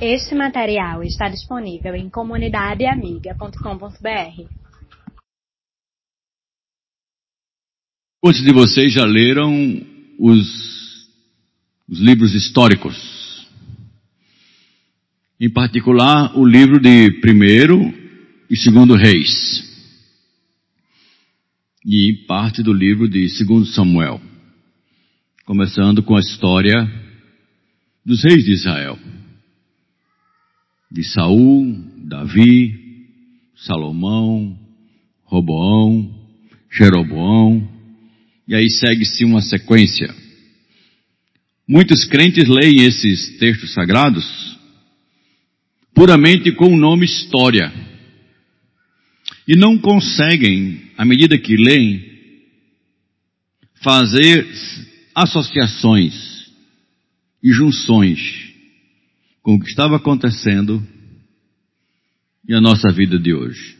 Este material está disponível em comunidadeamiga.com.br. Muitos de vocês já leram os, os livros históricos. Em particular, o livro de primeiro e segundo reis. E parte do livro de segundo Samuel. Começando com a história dos reis de Israel de Saul, Davi, Salomão, Roboão, Jeroboão, e aí segue-se uma sequência. Muitos crentes leem esses textos sagrados puramente com o nome história. E não conseguem, à medida que leem, fazer associações e junções com o que estava acontecendo e a nossa vida de hoje.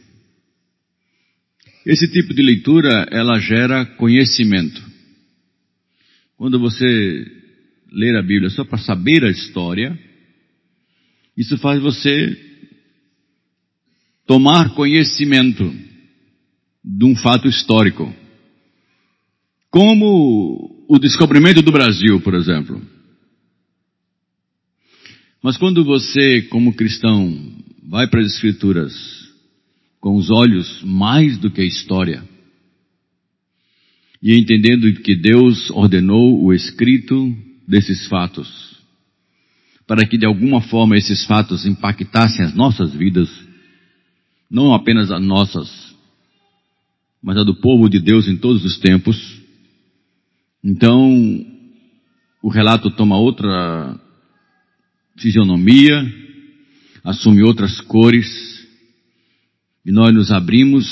Esse tipo de leitura, ela gera conhecimento. Quando você ler a Bíblia só para saber a história, isso faz você tomar conhecimento de um fato histórico. Como o descobrimento do Brasil, por exemplo. Mas quando você, como cristão, vai para as Escrituras com os olhos mais do que a história, e entendendo que Deus ordenou o escrito desses fatos, para que de alguma forma esses fatos impactassem as nossas vidas, não apenas as nossas, mas a do povo de Deus em todos os tempos, então o relato toma outra fisionomia, assume outras cores, e nós nos abrimos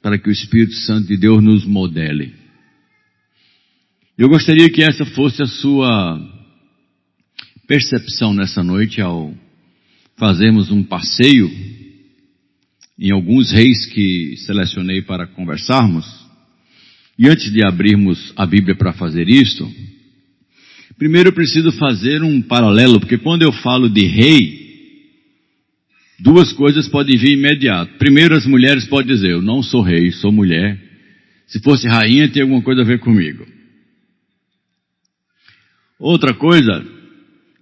para que o Espírito Santo de Deus nos modele. Eu gostaria que essa fosse a sua percepção nessa noite ao fazermos um passeio em alguns reis que selecionei para conversarmos. E antes de abrirmos a Bíblia para fazer isto, Primeiro eu preciso fazer um paralelo, porque quando eu falo de rei, duas coisas podem vir imediato. Primeiro as mulheres podem dizer, eu não sou rei, sou mulher. Se fosse rainha, tem alguma coisa a ver comigo. Outra coisa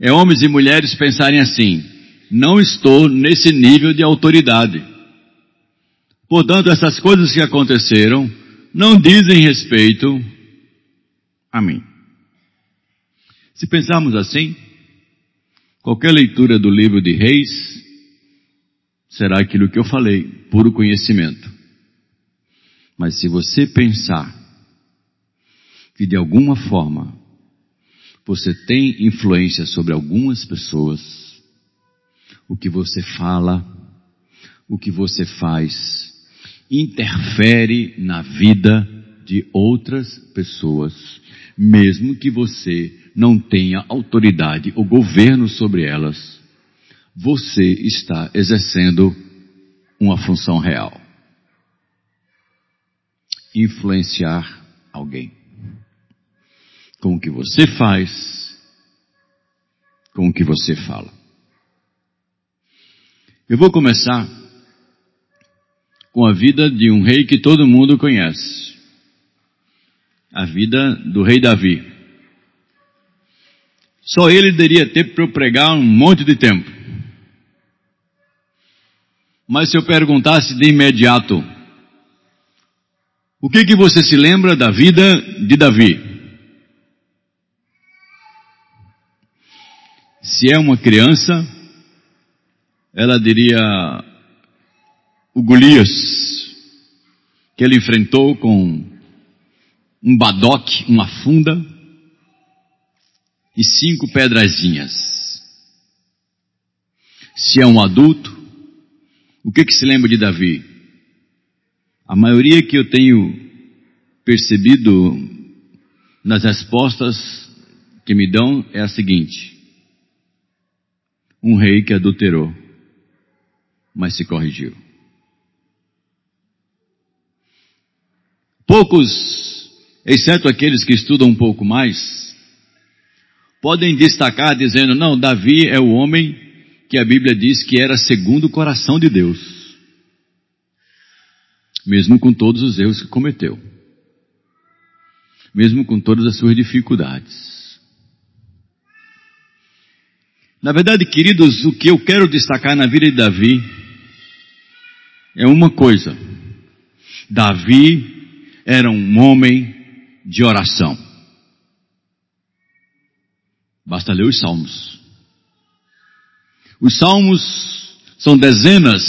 é homens e mulheres pensarem assim, não estou nesse nível de autoridade. Portanto, essas coisas que aconteceram não dizem respeito a mim. Se pensarmos assim, qualquer leitura do livro de Reis será aquilo que eu falei, puro conhecimento. Mas se você pensar que de alguma forma você tem influência sobre algumas pessoas, o que você fala, o que você faz, interfere na vida de outras pessoas, mesmo que você não tenha autoridade ou governo sobre elas, você está exercendo uma função real. Influenciar alguém. Com o que você faz, com o que você fala. Eu vou começar com a vida de um rei que todo mundo conhece. A vida do rei Davi. Só ele daria tempo para eu pregar um monte de tempo. Mas se eu perguntasse de imediato, o que que você se lembra da vida de Davi? Se é uma criança, ela diria o Golias, que ele enfrentou com um badoque, uma funda, e cinco pedrazinhas. Se é um adulto, o que que se lembra de Davi? A maioria que eu tenho percebido nas respostas que me dão é a seguinte: um rei que adulterou, mas se corrigiu. Poucos, exceto aqueles que estudam um pouco mais, podem destacar dizendo, não, Davi é o homem que a Bíblia diz que era segundo o coração de Deus, mesmo com todos os erros que cometeu, mesmo com todas as suas dificuldades. Na verdade, queridos, o que eu quero destacar na vida de Davi é uma coisa. Davi era um homem de oração. Basta ler os salmos. Os salmos são dezenas,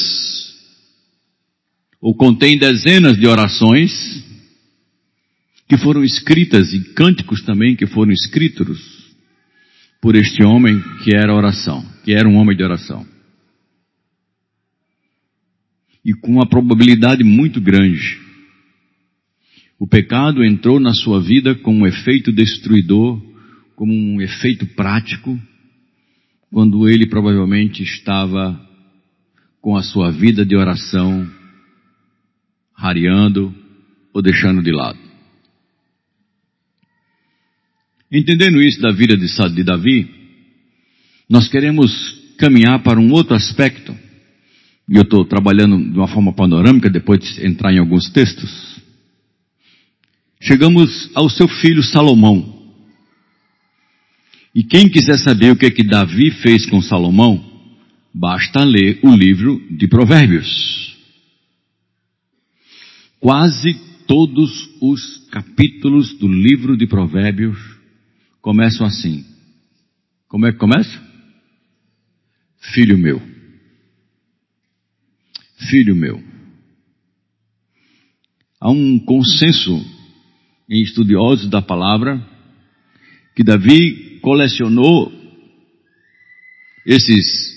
ou contêm dezenas de orações que foram escritas e cânticos também que foram escritos por este homem que era oração, que era um homem de oração. E com uma probabilidade muito grande. O pecado entrou na sua vida como um efeito destruidor, como um efeito prático, quando ele provavelmente estava com a sua vida de oração rareando ou deixando de lado. Entendendo isso da vida de Davi, nós queremos caminhar para um outro aspecto. E eu estou trabalhando de uma forma panorâmica, depois de entrar em alguns textos. Chegamos ao seu filho Salomão. E quem quiser saber o que é que Davi fez com Salomão, basta ler o livro de Provérbios. Quase todos os capítulos do livro de Provérbios começam assim. Como é que começa? Filho meu. Filho meu. Há um consenso em estudiosos da palavra que Davi colecionou esses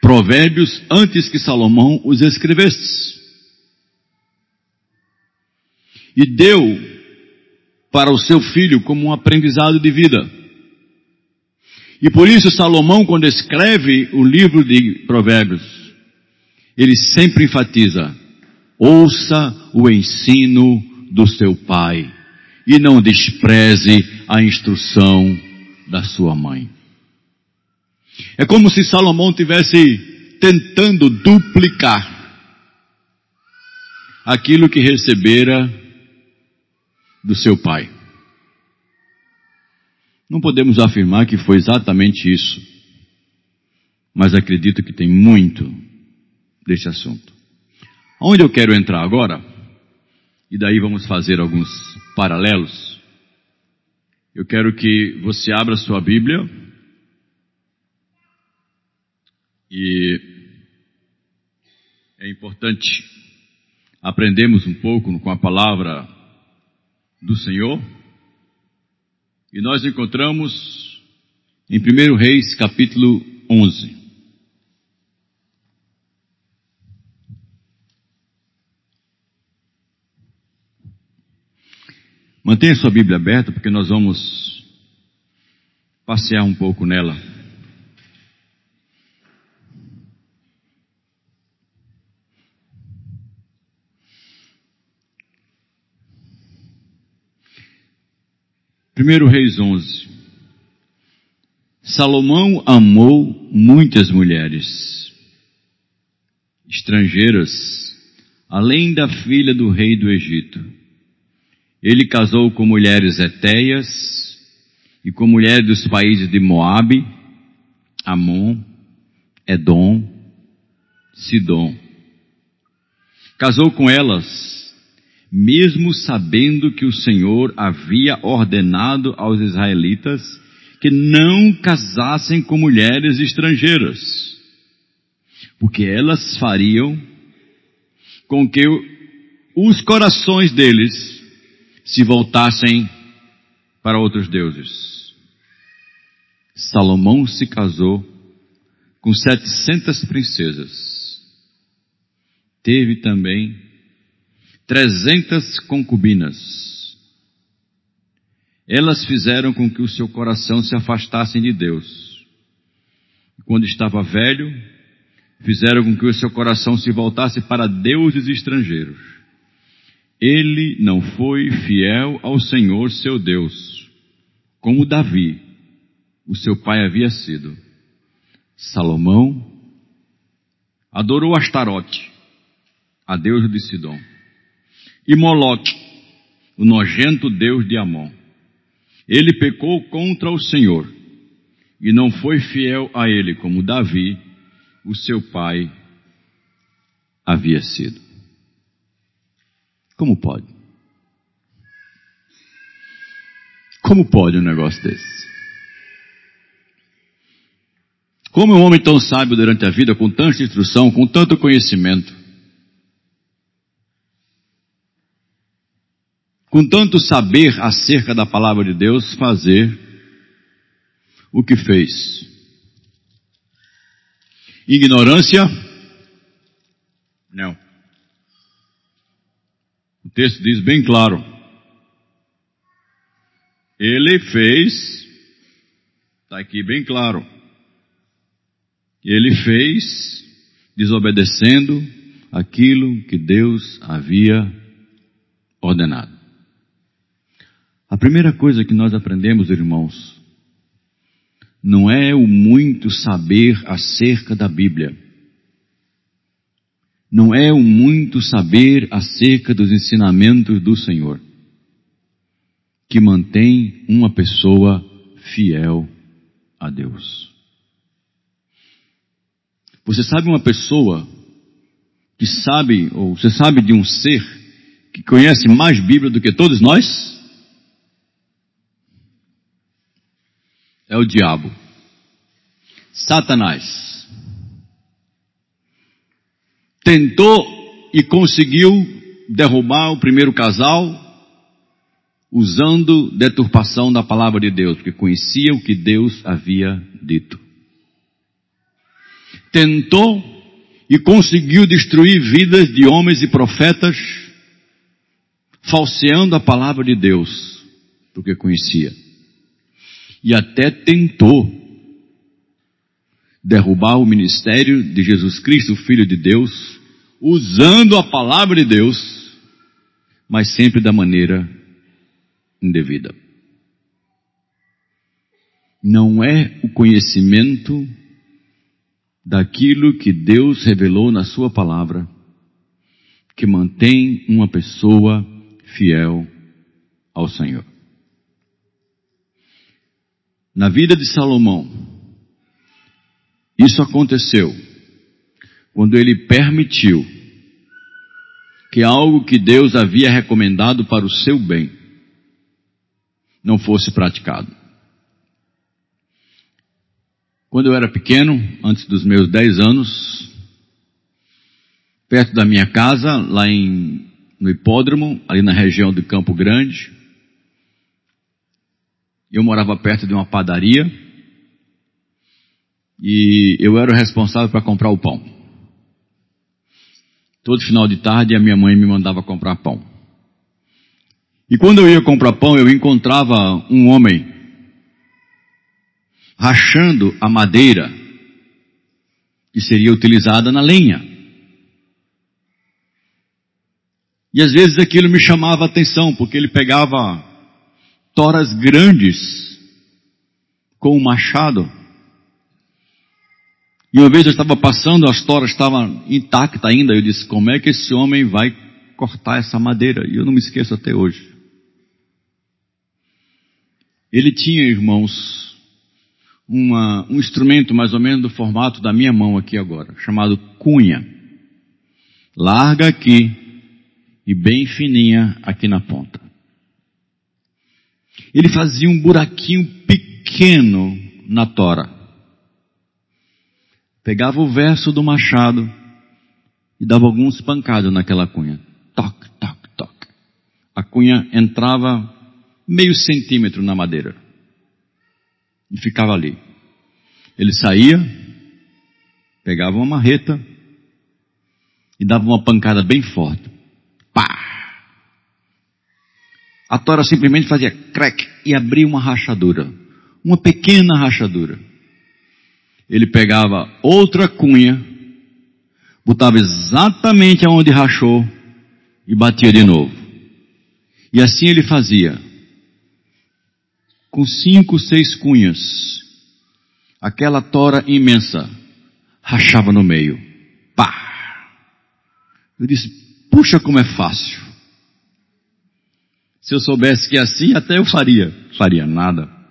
provérbios antes que Salomão os escrevesse. E deu para o seu filho como um aprendizado de vida. E por isso Salomão, quando escreve o livro de Provérbios, ele sempre enfatiza: ouça o ensino do seu pai e não despreze a instrução da sua mãe. É como se Salomão tivesse tentando duplicar aquilo que recebera do seu pai. Não podemos afirmar que foi exatamente isso, mas acredito que tem muito desse assunto. Onde eu quero entrar agora, e daí vamos fazer alguns paralelos, eu quero que você abra sua Bíblia e é importante aprendermos um pouco com a palavra do Senhor. E nós encontramos em 1 Reis capítulo 11. Mantenha sua Bíblia aberta porque nós vamos passear um pouco nela. Primeiro Reis 11. Salomão amou muitas mulheres estrangeiras, além da filha do rei do Egito. Ele casou com mulheres etéias e com mulheres dos países de Moabe, Amon, Edom, Sidom. Casou com elas mesmo sabendo que o Senhor havia ordenado aos israelitas que não casassem com mulheres estrangeiras, porque elas fariam com que os corações deles se voltassem para outros deuses. Salomão se casou com setecentas princesas. Teve também trezentas concubinas. Elas fizeram com que o seu coração se afastasse de Deus. Quando estava velho, fizeram com que o seu coração se voltasse para deuses estrangeiros. Ele não foi fiel ao Senhor seu Deus, como Davi, o seu pai havia sido. Salomão adorou Astarote, a deusa de Sidom, e Moloque, o nojento deus de Amon. Ele pecou contra o Senhor e não foi fiel a ele como Davi, o seu pai, havia sido. Como pode? Como pode um negócio desse? Como um homem tão sábio durante a vida, com tanta instrução, com tanto conhecimento, com tanto saber acerca da palavra de Deus, fazer o que fez? Ignorância? Não. Texto diz bem claro. Ele fez, está aqui bem claro. Ele fez desobedecendo aquilo que Deus havia ordenado. A primeira coisa que nós aprendemos, irmãos, não é o muito saber acerca da Bíblia. Não é o muito saber acerca dos ensinamentos do Senhor que mantém uma pessoa fiel a Deus. Você sabe uma pessoa que sabe, ou você sabe de um ser que conhece mais Bíblia do que todos nós? é o diabo. Satanás. Tentou e conseguiu derrubar o primeiro casal usando deturpação da palavra de Deus, porque conhecia o que Deus havia dito. Tentou e conseguiu destruir vidas de homens e profetas, falseando a palavra de Deus, porque conhecia e até tentou derrubar o ministério de Jesus Cristo, Filho de Deus, usando a palavra de Deus, mas sempre da maneira indevida. Não é o conhecimento daquilo que Deus revelou na Sua palavra que mantém uma pessoa fiel ao Senhor. Na vida de Salomão, isso aconteceu quando ele permitiu que algo que Deus havia recomendado para o seu bem não fosse praticado. Quando eu era pequeno, antes dos meus 10 anos, perto da minha casa, lá em, no hipódromo, ali na região do Campo Grande, eu morava perto de uma padaria e eu era o responsável para comprar o pão. Todo final de tarde a minha mãe me mandava comprar pão. E quando eu ia comprar pão, eu encontrava um homem rachando a madeira que seria utilizada na lenha. E às vezes aquilo me chamava a atenção, porque ele pegava toras grandes com um machado. E uma vez eu estava passando, as toras estavam intactas ainda. Eu disse: Como é que esse homem vai cortar essa madeira? E eu não me esqueço até hoje. Ele tinha, irmãos, uma, um instrumento mais ou menos do formato da minha mão aqui agora, chamado cunha. Larga aqui e bem fininha aqui na ponta. Ele fazia um buraquinho pequeno na tora. Pegava o verso do machado e dava alguns pancados naquela cunha. Toc, toc, toc. A cunha entrava meio centímetro na madeira. E ficava ali. Ele saía, pegava uma marreta e dava uma pancada bem forte. Pá! A tora simplesmente fazia crack e abria uma rachadura. Uma pequena rachadura. Ele pegava outra cunha, botava exatamente aonde rachou e batia de novo. E assim ele fazia. Com cinco, seis cunhas. aquela tora imensa rachava no meio. Pá! Eu disse, puxa como é fácil. Se eu soubesse que é assim, até eu faria. Faria nada.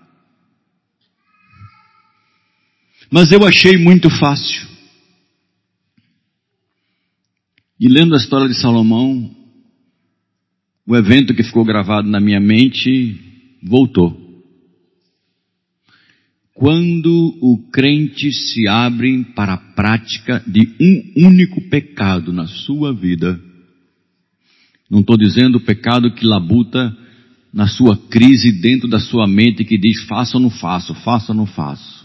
Mas eu achei muito fácil. E lendo a história de Salomão, o evento que ficou gravado na minha mente voltou. Quando o crente se abre para a prática de um único pecado na sua vida, não estou dizendo o pecado que labuta na sua crise dentro da sua mente que diz faça ou não faço, faça ou não faço.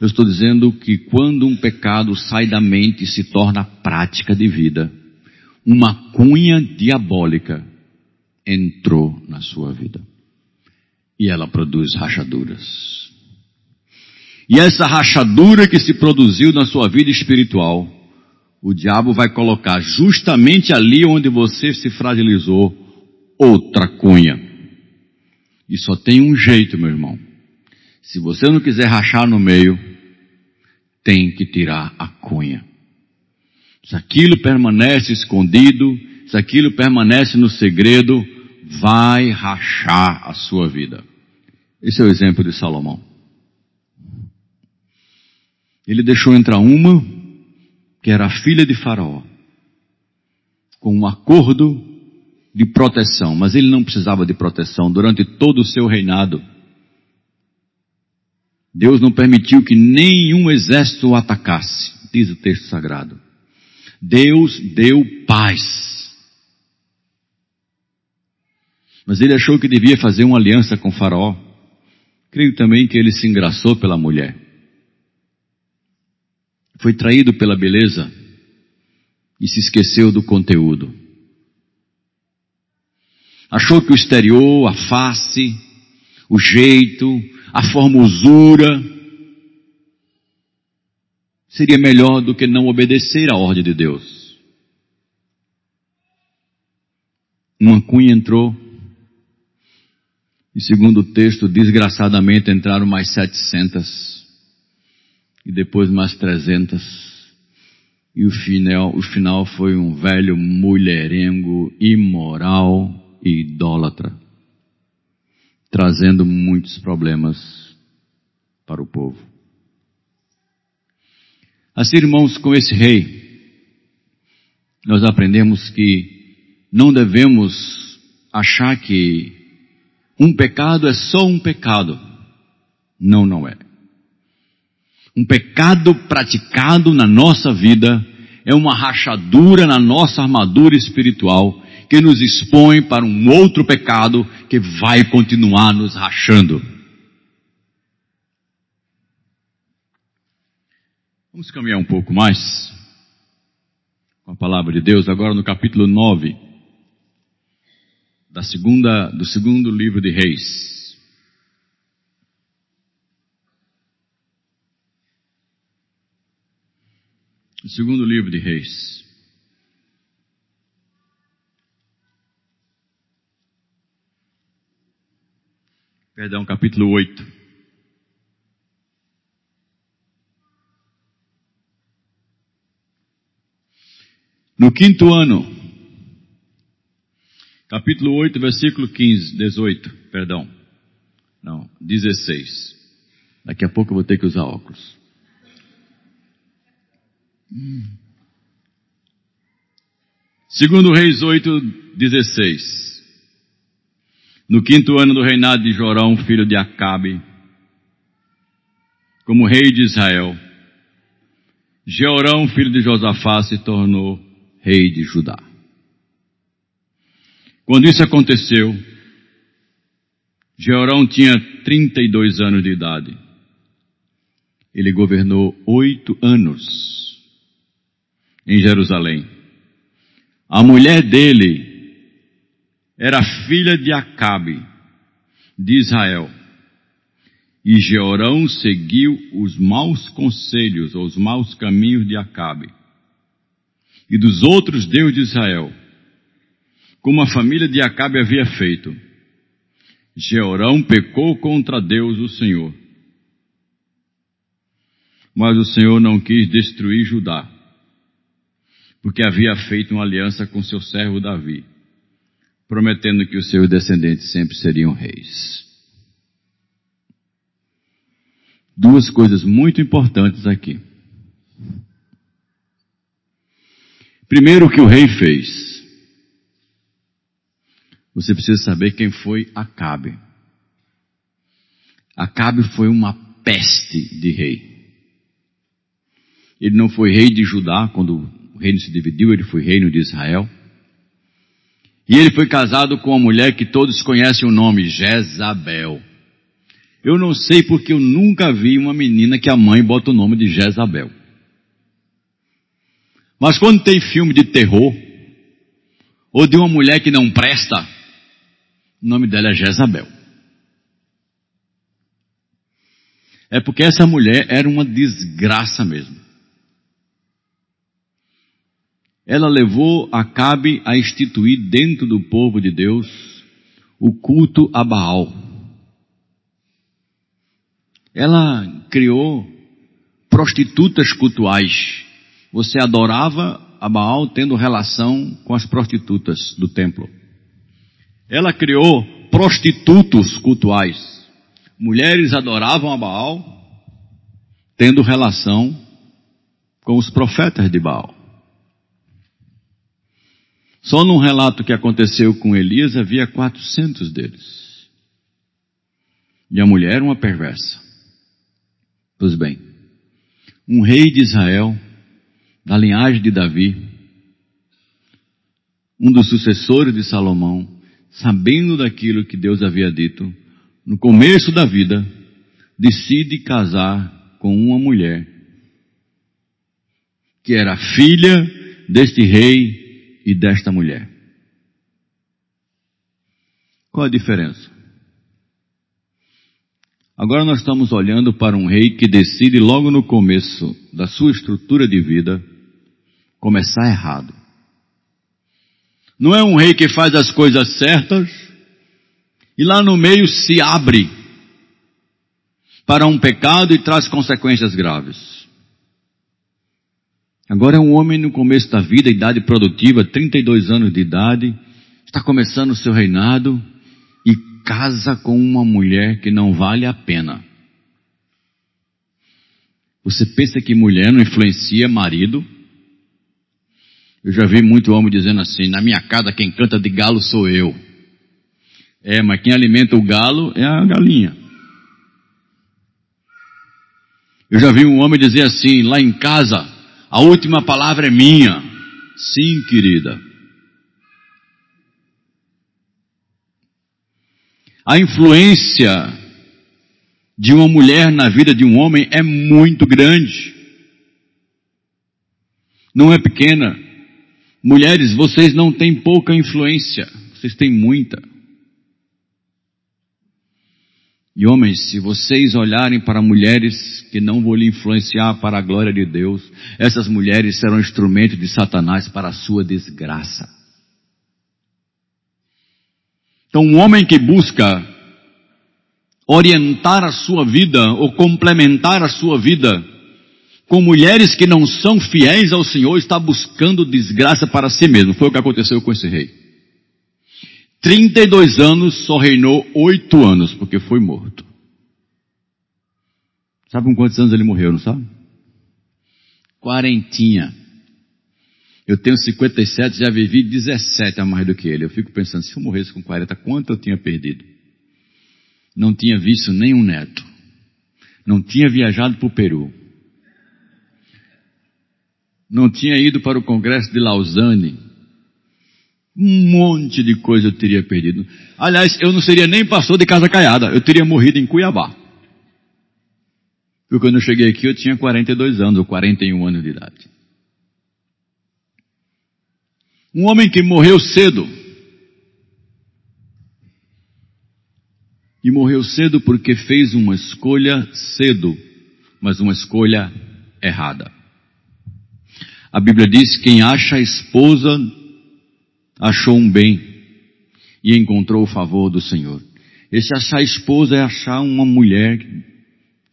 Eu estou dizendo que quando um pecado sai da mente e se torna prática de vida, uma cunha diabólica entrou na sua vida. E ela produz rachaduras. E essa rachadura que se produziu na sua vida espiritual, o diabo vai colocar justamente ali onde você se fragilizou outra cunha. E só tem um jeito, meu irmão. Se você não quiser rachar no meio, tem que tirar a cunha. Se aquilo permanece escondido, se aquilo permanece no segredo, vai rachar a sua vida. Esse é o exemplo de Salomão. Ele deixou entrar uma, que era a filha de Faraó, com um acordo de proteção, mas ele não precisava de proteção durante todo o seu reinado. Deus não permitiu que nenhum exército o atacasse, diz o texto sagrado. Deus deu paz. Mas ele achou que devia fazer uma aliança com Faraó. Creio também que ele se engraçou pela mulher. Foi traído pela beleza e se esqueceu do conteúdo. Achou que o exterior, a face, o jeito, a formosura. Seria melhor do que não obedecer à ordem de Deus. Uma cunha entrou, e segundo o texto, desgraçadamente entraram mais setecentas, e depois mais trezentas, e o final, o final foi um velho mulherengo imoral e idólatra, trazendo muitos problemas para o povo. Assim, irmãos, com esse rei, nós aprendemos que não devemos achar que um pecado é só um pecado. Não, não é. Um pecado praticado na nossa vida é uma rachadura na nossa armadura espiritual que nos expõe para um outro pecado que vai continuar nos rachando. Vamos caminhar um pouco mais com a palavra de Deus, agora no capítulo 9 da segunda, do segundo livro de Reis. O segundo livro de Reis. Perdão, capítulo 8. No quinto ano, capítulo 8, versículo 15, 18, perdão. Não, 16. Daqui a pouco eu vou ter que usar óculos. Segundo Reis 8, 16. No quinto ano do reinado de Jorão, filho de Acabe, como rei de Israel, Jeorão, filho de Josafá, se tornou rei de Judá. Quando isso aconteceu, Jeorão tinha 32 anos de idade. Ele governou oito anos em Jerusalém. A mulher dele era filha de Acabe, de Israel. E Jeorão seguiu os maus conselhos, ou os maus caminhos de Acabe e dos outros deuses de Israel, como a família de Acabe havia feito. Jeorão pecou contra Deus, o Senhor. Mas o Senhor não quis destruir Judá, porque havia feito uma aliança com seu servo Davi, prometendo que os seus descendentes sempre seriam reis. Duas coisas muito importantes aqui. Primeiro, o que o rei fez. Você precisa saber quem foi Acabe. Acabe foi uma peste de rei. Ele não foi rei de Judá quando reino se dividiu, ele foi reino de Israel. E ele foi casado com uma mulher que todos conhecem o nome, Jezabel. Eu não sei porque eu nunca vi uma menina que a mãe bota o nome de Jezabel. Mas quando tem filme de terror, ou de uma mulher que não presta, o nome dela é Jezabel. É porque essa mulher era uma desgraça mesmo. Ela levou Acabe a instituir dentro do povo de Deus o culto a Baal. Ela criou prostitutas cultuais. Você adorava a Baal tendo relação com as prostitutas do templo. Ela criou prostitutos cultuais. Mulheres adoravam a Baal tendo relação com os profetas de Baal. Só num relato que aconteceu com Elias havia 400 deles. E a mulher era uma perversa. Pois bem, um rei de Israel, da linhagem de Davi, um dos sucessores de Salomão, sabendo daquilo que Deus havia dito, no começo da vida, decide casar com uma mulher que era filha deste rei e desta mulher. Qual a diferença? Agora nós estamos olhando para um rei que decide logo no começo da sua estrutura de vida começar errado. Não é um rei que faz as coisas certas e lá no meio se abre para um pecado e traz consequências graves. Agora é um homem no começo da vida, idade produtiva, 32 anos de idade, está começando o seu reinado casa com uma mulher que não vale a pena. Você pensa que mulher não influencia marido? Eu já vi muito homem dizendo assim: na minha casa quem canta de galo sou eu. É, mas quem alimenta o galo é a galinha. Eu já vi um homem dizer assim: lá em casa, a última palavra é minha. Sim, querida. A influência de uma mulher na vida de um homem é muito grande. Não é pequena. Mulheres, vocês não têm pouca influência, vocês têm muita. E homens, se vocês olharem para mulheres que não vão lhe influenciar para a glória de Deus, essas mulheres serão instrumento de Satanás para a sua desgraça. Então, um homem que busca orientar a sua vida ou complementar a sua vida com mulheres que não são fiéis ao Senhor está buscando desgraça para si mesmo. Foi o que aconteceu com esse rei. 32 anos, só reinou 8 anos, porque foi morto. Sabe com quantos anos ele morreu, não sabe? Quarentinha. Eu tenho 57, já vivi 17 a mais do que ele. Eu fico pensando, se eu morresse com 40, quanto eu tinha perdido? Não tinha visto nenhum neto. Não tinha viajado para o Peru. Não tinha ido para o Congresso de Lausanne. Um monte de coisa eu teria perdido. Aliás, eu não seria nem pastor de casa caiada. Eu teria morrido em Cuiabá. Porque quando eu cheguei aqui eu tinha 42 anos ou 41 anos de idade. Um homem que morreu cedo. E morreu cedo porque fez uma escolha cedo, mas uma escolha errada. A Bíblia diz: quem acha a esposa achou um bem e encontrou o favor do Senhor. Esse achar esposa é achar uma mulher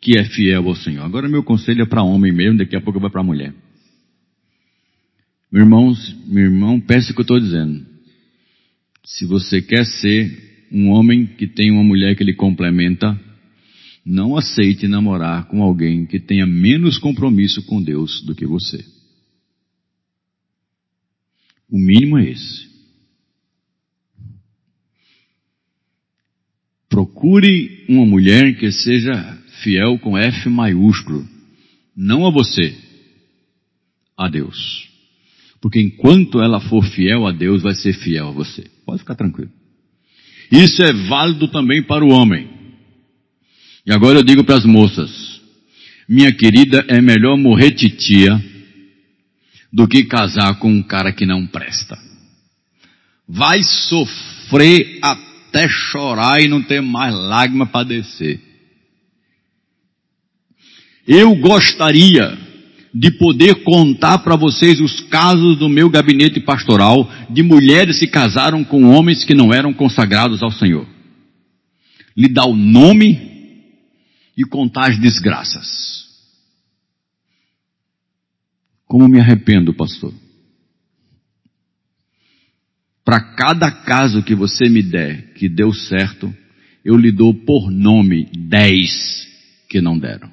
que é fiel ao Senhor. Agora meu conselho é para homem mesmo, daqui a pouco vai para mulher. Meu irmão, meu irmão, peça o que eu estou dizendo. Se você quer ser um homem que tem uma mulher que lhe complementa, não aceite namorar com alguém que tenha menos compromisso com Deus do que você. O mínimo é esse. Procure uma mulher que seja fiel com F maiúsculo, não a você, a Deus. Porque enquanto ela for fiel a Deus, vai ser fiel a você. Pode ficar tranquilo. Isso é válido também para o homem. E agora eu digo para as moças, minha querida, é melhor morrer titia do que casar com um cara que não presta. Vai sofrer até chorar e não ter mais lágrima para descer. Eu gostaria de poder contar para vocês os casos do meu gabinete pastoral de mulheres que casaram com homens que não eram consagrados ao Senhor. Lhe dar o nome e contar as desgraças. Como me arrependo, pastor. Para cada caso que você me der que deu certo, eu lhe dou por nome dez que não deram.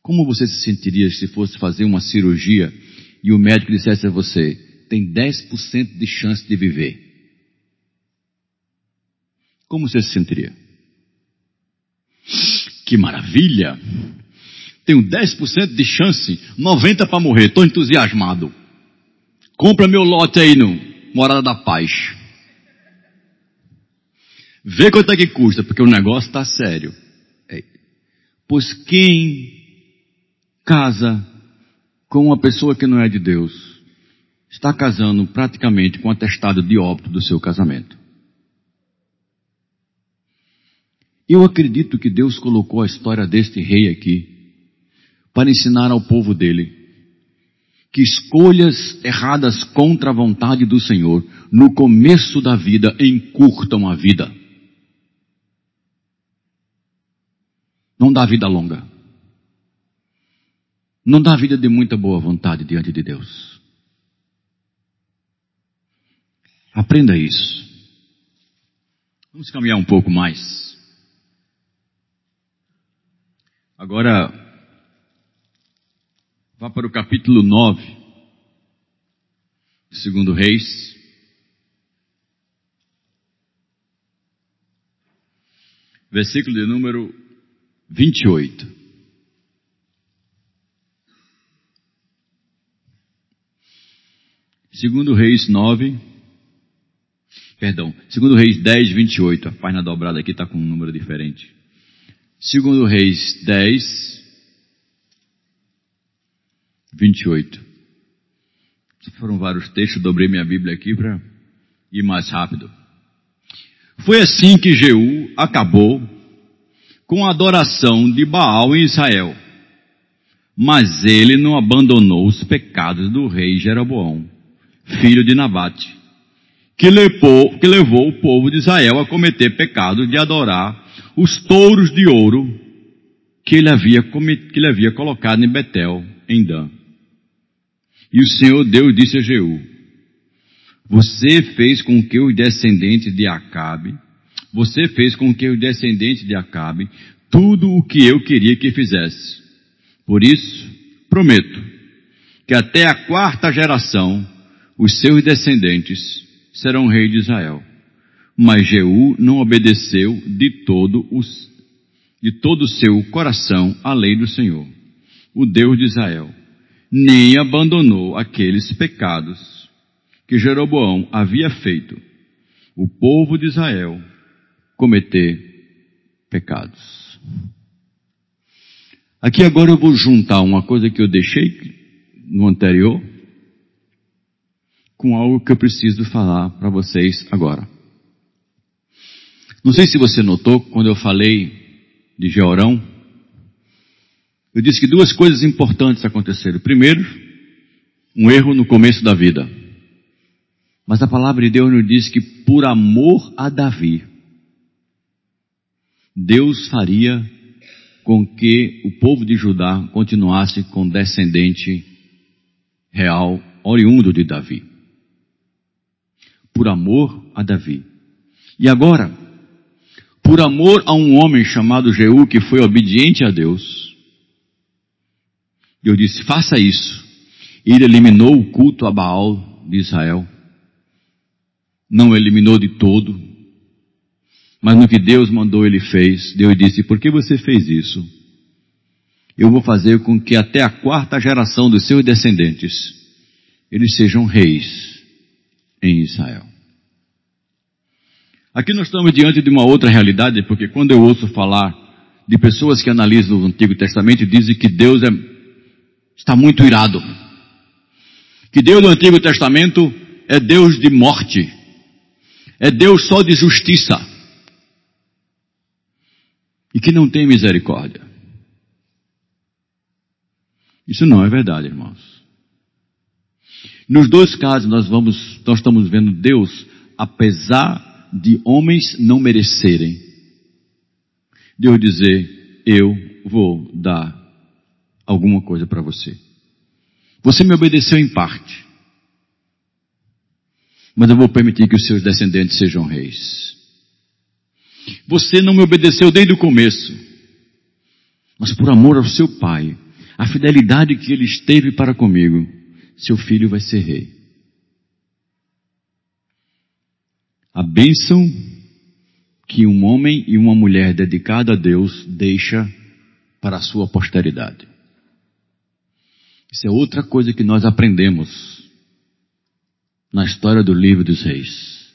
Como você se sentiria se fosse fazer uma cirurgia e o médico dissesse a você, tem 10% de chance de viver? Como você se sentiria? Que maravilha! Tenho 10% de chance, 90% para morrer, estou entusiasmado. Compra meu lote aí no Morada da Paz. Vê quanto é que custa, porque o negócio está sério. É. Pois quem casa com uma pessoa que não é de Deus, está casando praticamente com atestado de óbito do seu casamento. Eu acredito que Deus colocou a história deste rei aqui para ensinar ao povo dele que escolhas erradas contra a vontade do Senhor no começo da vida encurtam a vida. Não dá vida longa não dá vida de muita boa vontade diante de Deus. Aprenda isso. Vamos caminhar um pouco mais. Agora, vá para o capítulo 9, segundo Reis. Versículo de número 28. Segundo Reis 9, perdão, segundo Reis 10, 28, a página dobrada aqui está com um número diferente. Segundo Reis 10, 28. Foram vários textos, dobrei minha Bíblia aqui para ir mais rápido. Foi assim que Jeú acabou com a adoração de Baal em Israel. Mas ele não abandonou os pecados do rei Jeroboão filho de Nabate, que levou, que levou o povo de Israel a cometer pecado de adorar os touros de ouro que ele havia, que ele havia colocado em Betel, em Dan. E o Senhor Deus disse a Jeú, você fez com que os descendentes de Acabe, você fez com que os descendentes de Acabe tudo o que eu queria que fizesse. Por isso, prometo que até a quarta geração os seus descendentes serão rei de Israel. Mas Jeú não obedeceu de todo os, de todo o seu coração à lei do Senhor, o Deus de Israel, nem abandonou aqueles pecados que Jeroboão havia feito o povo de Israel cometer pecados. Aqui agora eu vou juntar uma coisa que eu deixei no anterior com algo que eu preciso falar para vocês agora. Não sei se você notou quando eu falei de Georão, eu disse que duas coisas importantes aconteceram. Primeiro, um erro no começo da vida. Mas a palavra de Deus nos diz que por amor a Davi, Deus faria com que o povo de Judá continuasse com descendente real, oriundo de Davi. Por amor a Davi. E agora, por amor a um homem chamado Jeú que foi obediente a Deus, eu disse, faça isso. Ele eliminou o culto a Baal de Israel. Não eliminou de todo, mas no que Deus mandou ele fez. Deus disse, por que você fez isso? Eu vou fazer com que até a quarta geração dos seus descendentes, eles sejam reis em Israel. Aqui nós estamos diante de uma outra realidade, porque quando eu ouço falar de pessoas que analisam o Antigo Testamento, dizem que Deus é, está muito irado. Que Deus do Antigo Testamento é Deus de morte. É Deus só de justiça. E que não tem misericórdia. Isso não é verdade, irmãos. Nos dois casos nós vamos, nós estamos vendo Deus, apesar de homens não merecerem, Deus dizer, eu vou dar alguma coisa para você. Você me obedeceu em parte, mas eu vou permitir que os seus descendentes sejam reis. Você não me obedeceu desde o começo, mas por amor ao seu pai, a fidelidade que ele esteve para comigo, seu filho vai ser rei. a bênção que um homem e uma mulher dedicada a Deus deixa para a sua posteridade. Isso é outra coisa que nós aprendemos na história do livro dos reis.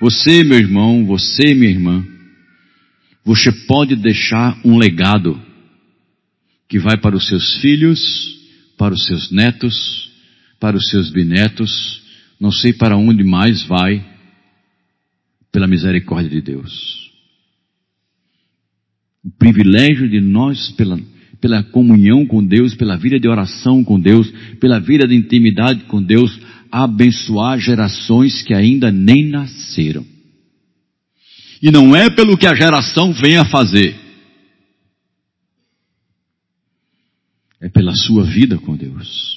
Você, meu irmão, você, minha irmã, você pode deixar um legado que vai para os seus filhos, para os seus netos, para os seus bisnetos, não sei para onde mais vai, pela misericórdia de Deus. O privilégio de nós, pela, pela comunhão com Deus, pela vida de oração com Deus, pela vida de intimidade com Deus, abençoar gerações que ainda nem nasceram. E não é pelo que a geração vem a fazer. É pela sua vida com Deus.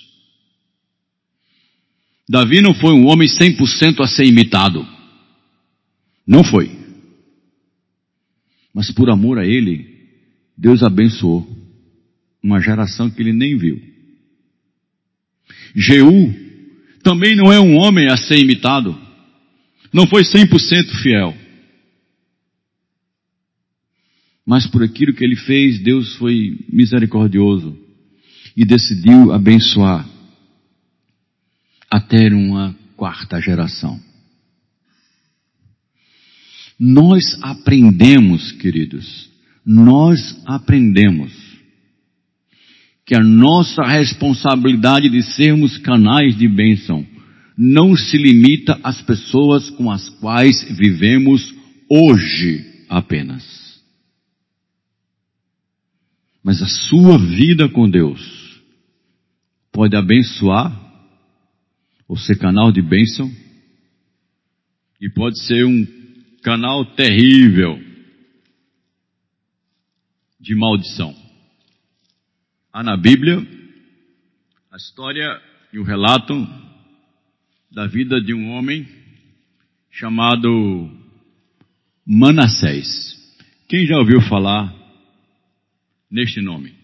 Davi não foi um homem 100% a ser imitado. Não foi. Mas por amor a ele, Deus abençoou uma geração que ele nem viu. Jeú também não é um homem a ser imitado. Não foi 100% fiel. Mas por aquilo que ele fez, Deus foi misericordioso e decidiu abençoar até uma quarta geração. Nós aprendemos, queridos, nós aprendemos que a nossa responsabilidade de sermos canais de bênção não se limita às pessoas com as quais vivemos hoje apenas. Mas a sua vida com Deus pode abençoar ou ser canal de bênção, e pode ser um canal terrível de maldição. Há na Bíblia a história e o relato da vida de um homem chamado Manassés. Quem já ouviu falar neste nome?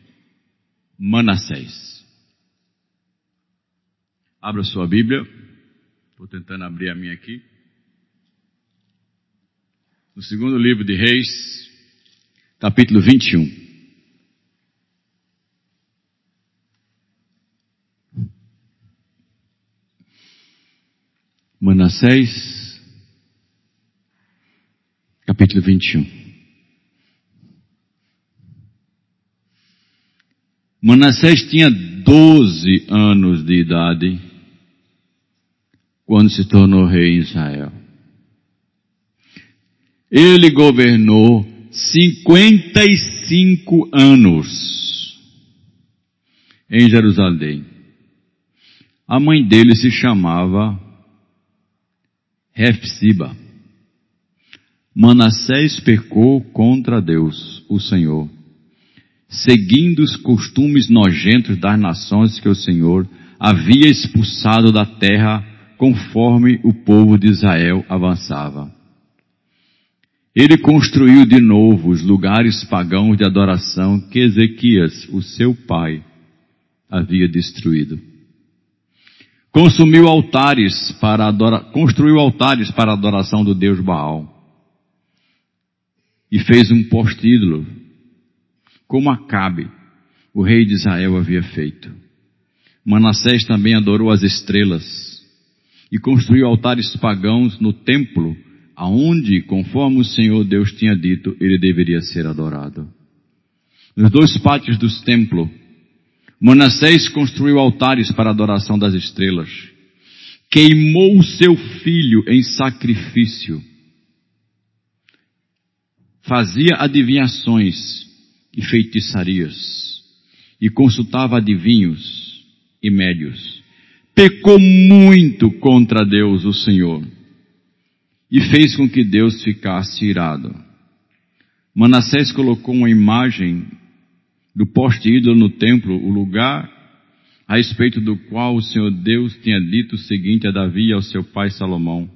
Manassés. Abra sua Bíblia. Estou tentando abrir a minha aqui. No segundo livro de Reis, capítulo 21. Manassés, capítulo 21. Manassés tinha 12 anos de idade quando se tornou rei em Israel. Ele governou 55 anos em Jerusalém. A mãe dele se chamava Refsiba. Manassés pecou contra Deus, o Senhor, seguindo os costumes nojentos das nações que o Senhor havia expulsado da terra conforme o povo de Israel avançava. Ele construiu de novo os lugares pagãos de adoração que Ezequias, o seu pai, havia destruído. Consumiu altares para adora, construiu altares para a adoração do Deus Baal. E fez um postídulo, como Acabe, o rei de Israel havia feito. Manassés também adorou as estrelas e construiu altares pagãos no templo, aonde, conforme o Senhor Deus tinha dito, ele deveria ser adorado. Nos dois pátios dos templos, Manassés construiu altares para adoração das estrelas. Queimou seu filho em sacrifício. Fazia adivinhações e feitiçarias. E consultava adivinhos e médios. Pecou muito contra Deus, o Senhor. E fez com que Deus ficasse irado. Manassés colocou uma imagem do poste ídolo no templo, o lugar a respeito do qual o Senhor Deus tinha dito o seguinte a Davi e ao seu pai Salomão.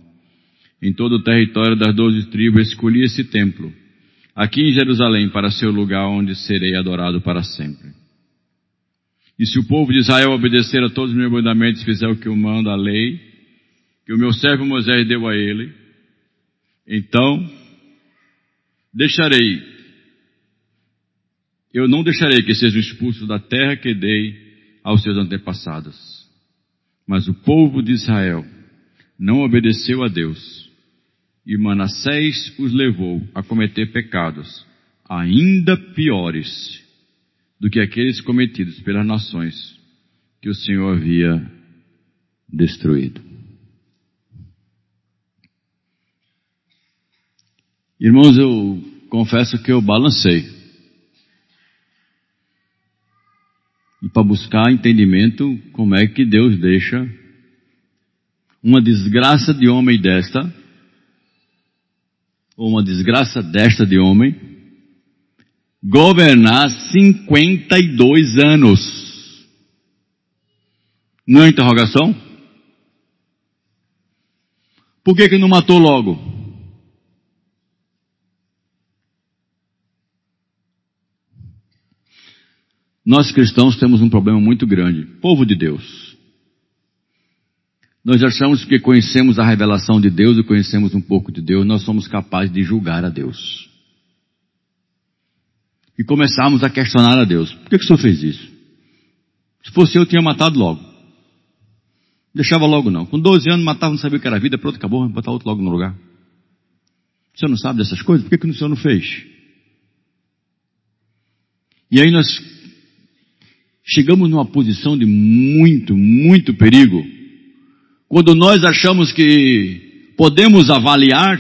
Em todo o território das doze tribos escolhi esse templo, aqui em Jerusalém, para ser o lugar onde serei adorado para sempre. E se o povo de Israel obedecer a todos os meus mandamentos e fizer o que eu mando a lei, que o meu servo Moisés deu a ele, então deixarei eu não deixarei que sejam expulsos da terra que dei aos seus antepassados. Mas o povo de Israel não obedeceu a Deus, e Manassés os levou a cometer pecados ainda piores do que aqueles cometidos pelas nações que o Senhor havia destruído. Irmãos, eu confesso que eu balancei. E para buscar entendimento como é que Deus deixa uma desgraça de homem desta, ou uma desgraça desta de homem, governar 52 anos. Não é interrogação? Por que que não matou logo? Nós cristãos temos um problema muito grande. Povo de Deus. Nós achamos que conhecemos a revelação de Deus e conhecemos um pouco de Deus, nós somos capazes de julgar a Deus. E começarmos a questionar a Deus. Por que, que o senhor fez isso? Se fosse eu, eu tinha matado logo. Deixava logo não. Com 12 anos matava, não sabia o que era vida, pronto, acabou, vou botar outro logo no lugar. O senhor não sabe dessas coisas? Por que, que o senhor não fez? E aí nós chegamos numa posição de muito, muito perigo, quando nós achamos que podemos avaliar,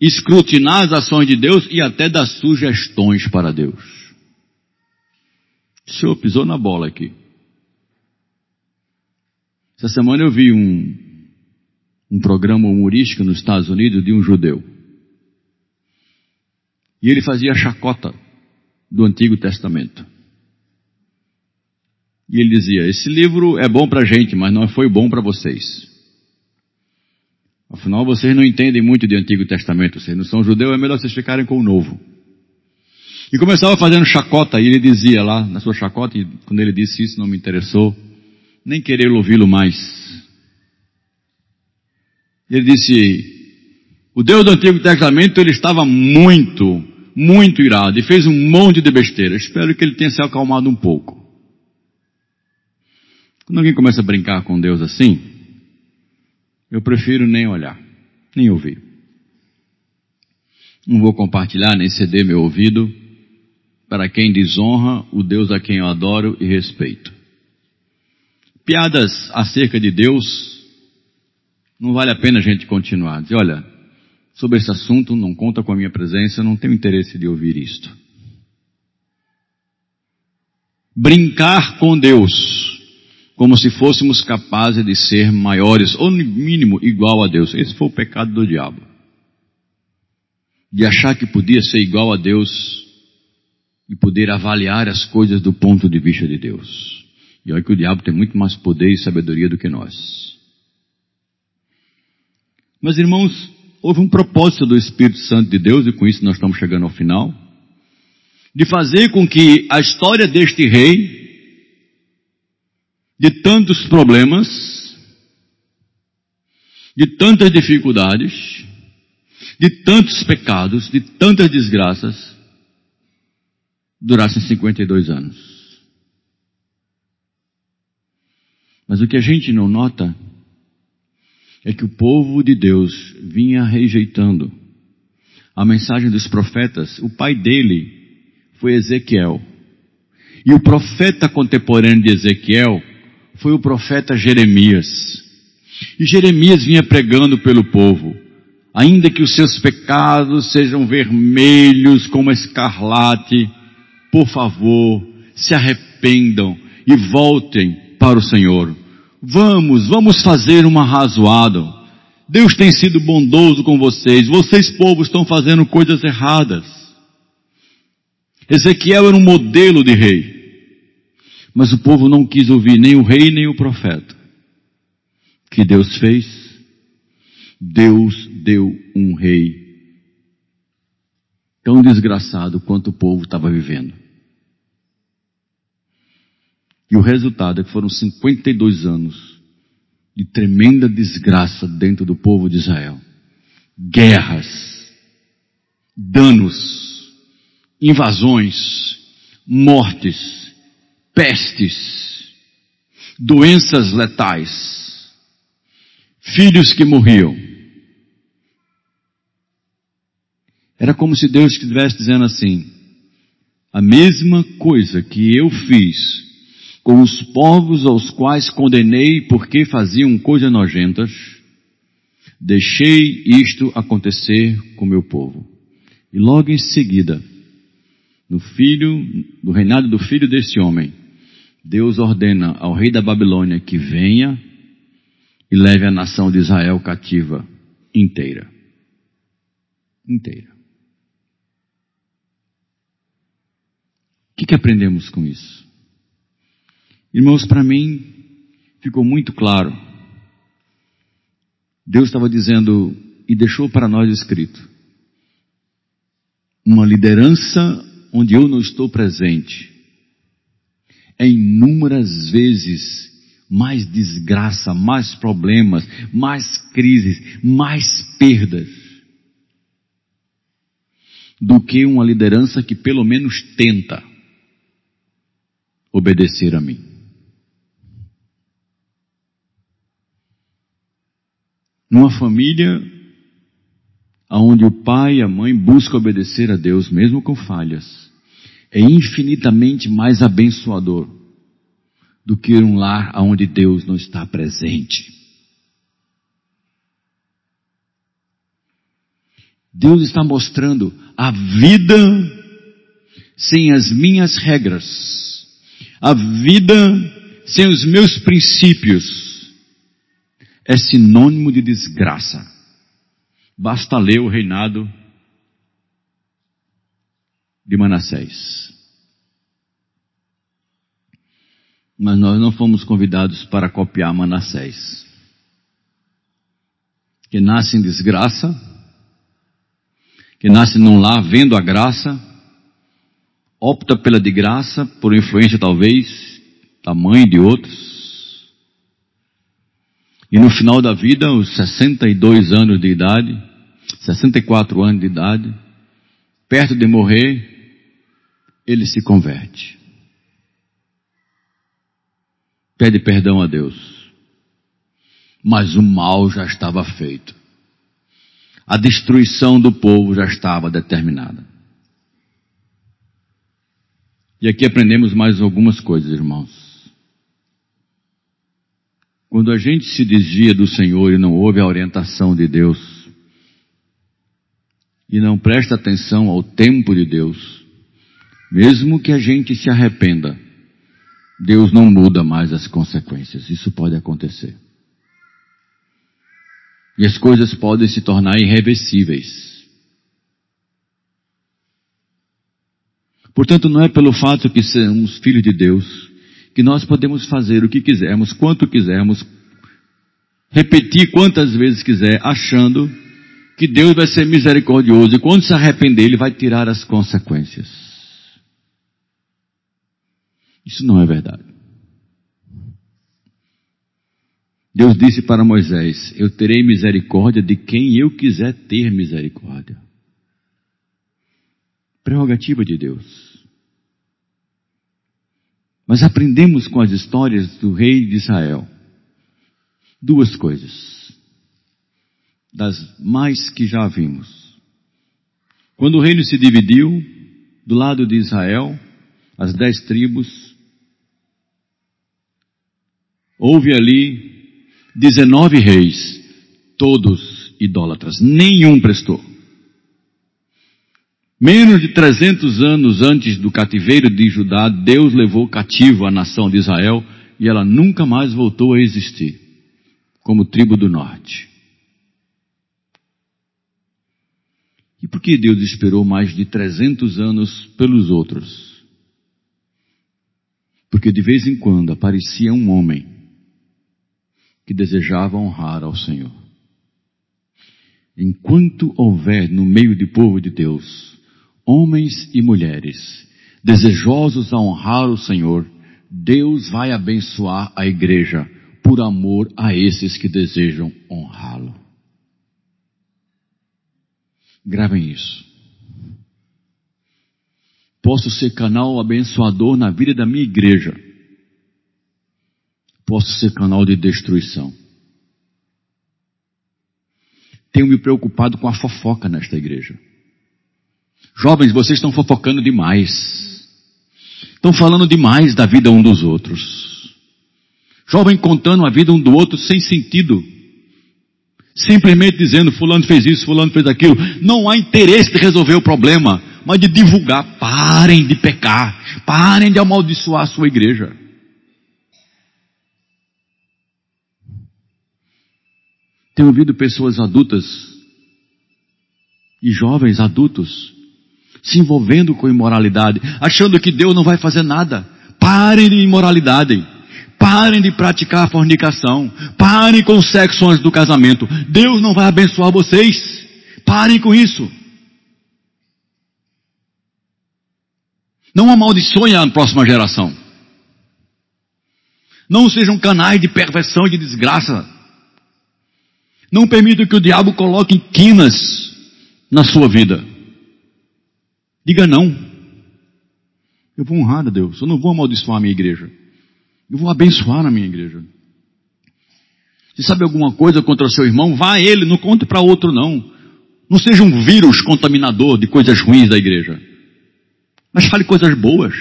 escrutinar as ações de Deus e até dar sugestões para Deus. O senhor pisou na bola aqui. Essa semana eu vi um, um programa humorístico nos Estados Unidos de um judeu. E ele fazia chacota do Antigo Testamento. E ele dizia: Esse livro é bom para a gente, mas não foi bom para vocês. Afinal, vocês não entendem muito de Antigo Testamento, vocês não são judeus, é melhor vocês ficarem com o Novo. E começava fazendo chacota, e ele dizia lá na sua chacota, e quando ele disse isso não me interessou, nem querer ouvi-lo mais. Ele disse, o Deus do Antigo Testamento ele estava muito, muito irado e fez um monte de besteira. Espero que ele tenha se acalmado um pouco. Quando alguém começa a brincar com Deus assim, eu prefiro nem olhar, nem ouvir. Não vou compartilhar nem ceder meu ouvido para quem desonra o Deus a quem eu adoro e respeito. Piadas acerca de Deus, não vale a pena a gente continuar. Dizer, olha, sobre esse assunto não conta com a minha presença, não tenho interesse de ouvir isto. Brincar com Deus como se fôssemos capazes de ser maiores, ou no mínimo igual a Deus. Esse foi o pecado do diabo. De achar que podia ser igual a Deus e poder avaliar as coisas do ponto de vista de Deus. E olha que o diabo tem muito mais poder e sabedoria do que nós. Mas irmãos, houve um propósito do Espírito Santo de Deus, e com isso nós estamos chegando ao final, de fazer com que a história deste rei, de tantos problemas, de tantas dificuldades, de tantos pecados, de tantas desgraças, durassem 52 anos. Mas o que a gente não nota é que o povo de Deus vinha rejeitando a mensagem dos profetas. O pai dele foi Ezequiel. E o profeta contemporâneo de Ezequiel foi o profeta Jeremias. E Jeremias vinha pregando pelo povo, ainda que os seus pecados sejam vermelhos como escarlate, por favor, se arrependam e voltem para o Senhor. Vamos, vamos fazer uma razoada. Deus tem sido bondoso com vocês. Vocês, povos, estão fazendo coisas erradas. Ezequiel era um modelo de rei. Mas o povo não quis ouvir nem o rei nem o profeta. O que Deus fez? Deus deu um rei tão desgraçado quanto o povo estava vivendo. E o resultado é que foram 52 anos de tremenda desgraça dentro do povo de Israel. Guerras, danos, invasões, mortes, pestes, doenças letais, filhos que morriam. Era como se Deus estivesse dizendo assim, a mesma coisa que eu fiz com os povos aos quais condenei porque faziam coisas nojentas, deixei isto acontecer com meu povo. E logo em seguida, no filho, no reinado do filho desse homem, Deus ordena ao rei da Babilônia que venha e leve a nação de Israel cativa inteira. Inteira. O que, que aprendemos com isso? Irmãos, para mim ficou muito claro. Deus estava dizendo e deixou para nós escrito: uma liderança onde eu não estou presente inúmeras vezes mais desgraça, mais problemas, mais crises, mais perdas do que uma liderança que pelo menos tenta obedecer a mim. Numa família onde o pai e a mãe buscam obedecer a Deus, mesmo com falhas, é infinitamente mais abençoador do que um lar onde Deus não está presente. Deus está mostrando a vida sem as minhas regras, a vida sem os meus princípios, é sinônimo de desgraça. Basta ler o reinado de Manassés. Mas nós não fomos convidados para copiar Manassés. Que nasce em desgraça, que nasce num lar vendo a graça, opta pela de graça, por influência talvez da mãe de outros, e no final da vida, os 62 anos de idade, 64 anos de idade, perto de morrer, ele se converte. Pede perdão a Deus. Mas o mal já estava feito. A destruição do povo já estava determinada. E aqui aprendemos mais algumas coisas, irmãos. Quando a gente se desvia do Senhor e não ouve a orientação de Deus, e não presta atenção ao tempo de Deus, mesmo que a gente se arrependa, Deus não muda mais as consequências. Isso pode acontecer. E as coisas podem se tornar irreversíveis. Portanto, não é pelo fato que somos filhos de Deus que nós podemos fazer o que quisermos, quanto quisermos, repetir quantas vezes quiser, achando que Deus vai ser misericordioso e quando se arrepender, Ele vai tirar as consequências. Isso não é verdade. Deus disse para Moisés: Eu terei misericórdia de quem eu quiser ter misericórdia. Prerrogativa de Deus. Mas aprendemos com as histórias do rei de Israel duas coisas, das mais que já vimos. Quando o reino se dividiu, do lado de Israel, as dez tribos, houve ali 19 reis, todos idólatras, nenhum prestou. Menos de 300 anos antes do cativeiro de Judá, Deus levou cativo a nação de Israel e ela nunca mais voltou a existir, como tribo do norte. E por que Deus esperou mais de 300 anos pelos outros? Porque de vez em quando aparecia um homem que desejava honrar ao Senhor. Enquanto houver no meio do povo de Deus homens e mulheres desejosos a honrar o Senhor, Deus vai abençoar a igreja por amor a esses que desejam honrá-lo. Gravem isso. Posso ser canal abençoador na vida da minha igreja posso ser canal de destruição. Tenho me preocupado com a fofoca nesta igreja. Jovens, vocês estão fofocando demais. Estão falando demais da vida um dos outros. Jovem contando a vida um do outro sem sentido. Simplesmente dizendo, fulano fez isso, fulano fez aquilo. Não há interesse de resolver o problema, mas de divulgar. Parem de pecar. Parem de amaldiçoar a sua igreja. Tenho ouvido pessoas adultas e jovens adultos se envolvendo com imoralidade, achando que Deus não vai fazer nada. Parem de imoralidade. Parem de praticar a fornicação. Parem com o sexo antes do casamento. Deus não vai abençoar vocês. Parem com isso. Não amaldiçoem a próxima geração. Não sejam canais de perversão e de desgraça. Não permita que o diabo coloque quinas na sua vida. Diga não. Eu vou honrar a Deus. Eu não vou amaldiçoar a minha igreja. Eu vou abençoar a minha igreja. Se sabe alguma coisa contra o seu irmão, vá a ele, não conte para outro não. Não seja um vírus contaminador de coisas ruins da igreja. Mas fale coisas boas.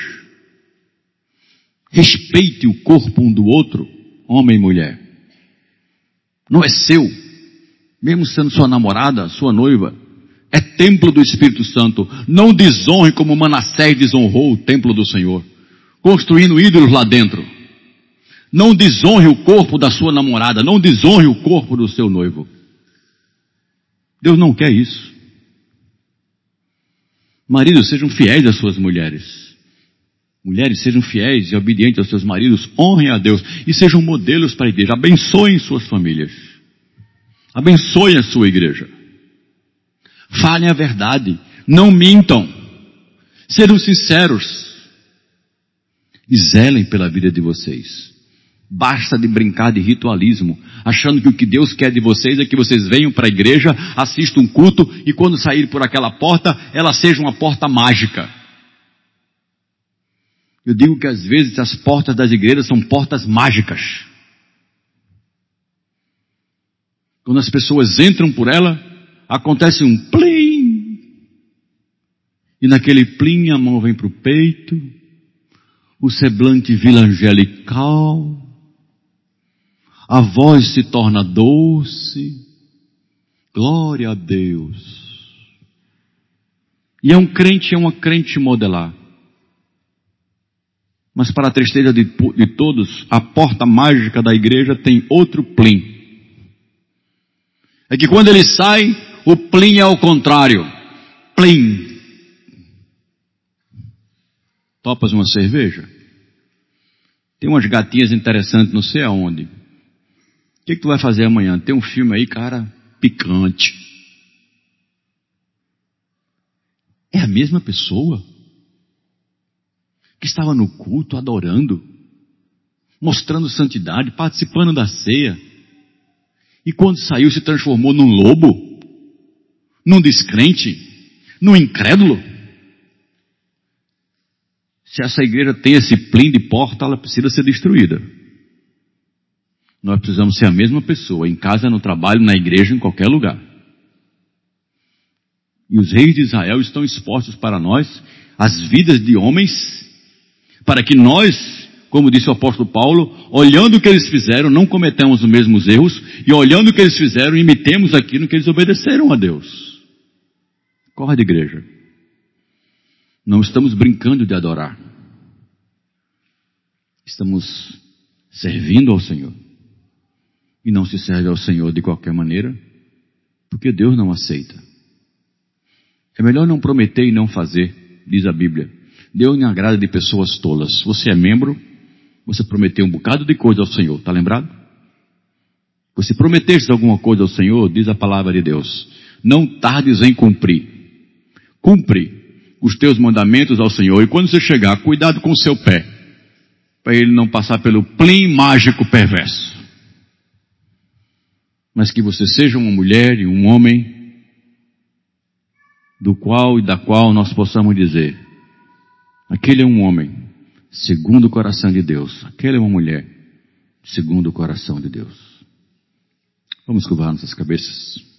Respeite o corpo um do outro, homem e mulher. Não é seu mesmo sendo sua namorada, sua noiva, é templo do Espírito Santo. Não desonre como Manassés desonrou o templo do Senhor, construindo ídolos lá dentro. Não desonre o corpo da sua namorada, não desonre o corpo do seu noivo. Deus não quer isso. Maridos, sejam fiéis às suas mulheres. Mulheres, sejam fiéis e obedientes aos seus maridos, honrem a Deus e sejam modelos para a igreja, abençoem suas famílias. Abençoe a sua igreja. Falem a verdade. Não mintam. Sejam sinceros. E zelem pela vida de vocês. Basta de brincar de ritualismo, achando que o que Deus quer de vocês é que vocês venham para a igreja, assistam um culto e quando sair por aquela porta, ela seja uma porta mágica. Eu digo que às vezes as portas das igrejas são portas mágicas. Quando as pessoas entram por ela, acontece um plim. E naquele plim a mão vem para o peito, o semblante vila angelical, a voz se torna doce. Glória a Deus. E é um crente, é uma crente modelar. Mas para a tristeza de, de todos, a porta mágica da igreja tem outro plim é que quando ele sai, o plim é ao contrário. Plim. Topas uma cerveja? Tem umas gatinhas interessantes, não sei aonde. O que, que tu vai fazer amanhã? Tem um filme aí, cara, picante. É a mesma pessoa que estava no culto adorando, mostrando santidade, participando da ceia. E quando saiu se transformou num lobo, num descrente, num incrédulo. Se essa igreja tem esse plim de porta, ela precisa ser destruída. Nós precisamos ser a mesma pessoa, em casa, no trabalho, na igreja, em qualquer lugar. E os reis de Israel estão expostos para nós, as vidas de homens, para que nós, como disse o apóstolo Paulo, olhando o que eles fizeram, não cometamos os mesmos erros, e olhando o que eles fizeram, imitemos aquilo que eles obedeceram a Deus. Corre de igreja. Não estamos brincando de adorar. Estamos servindo ao Senhor. E não se serve ao Senhor de qualquer maneira, porque Deus não aceita. É melhor não prometer e não fazer, diz a Bíblia. Deus não agrada de pessoas tolas. Você é membro, você prometeu um bocado de coisa ao Senhor, está lembrado? Você prometeste alguma coisa ao Senhor, diz a palavra de Deus. Não tardes em cumprir. Cumpre os teus mandamentos ao Senhor. E quando você chegar, cuidado com o seu pé, para ele não passar pelo plim mágico perverso. Mas que você seja uma mulher e um homem do qual e da qual nós possamos dizer: aquele é um homem segundo o coração de Deus, aquela é uma mulher segundo o coração de Deus. Vamos curvar nossas cabeças.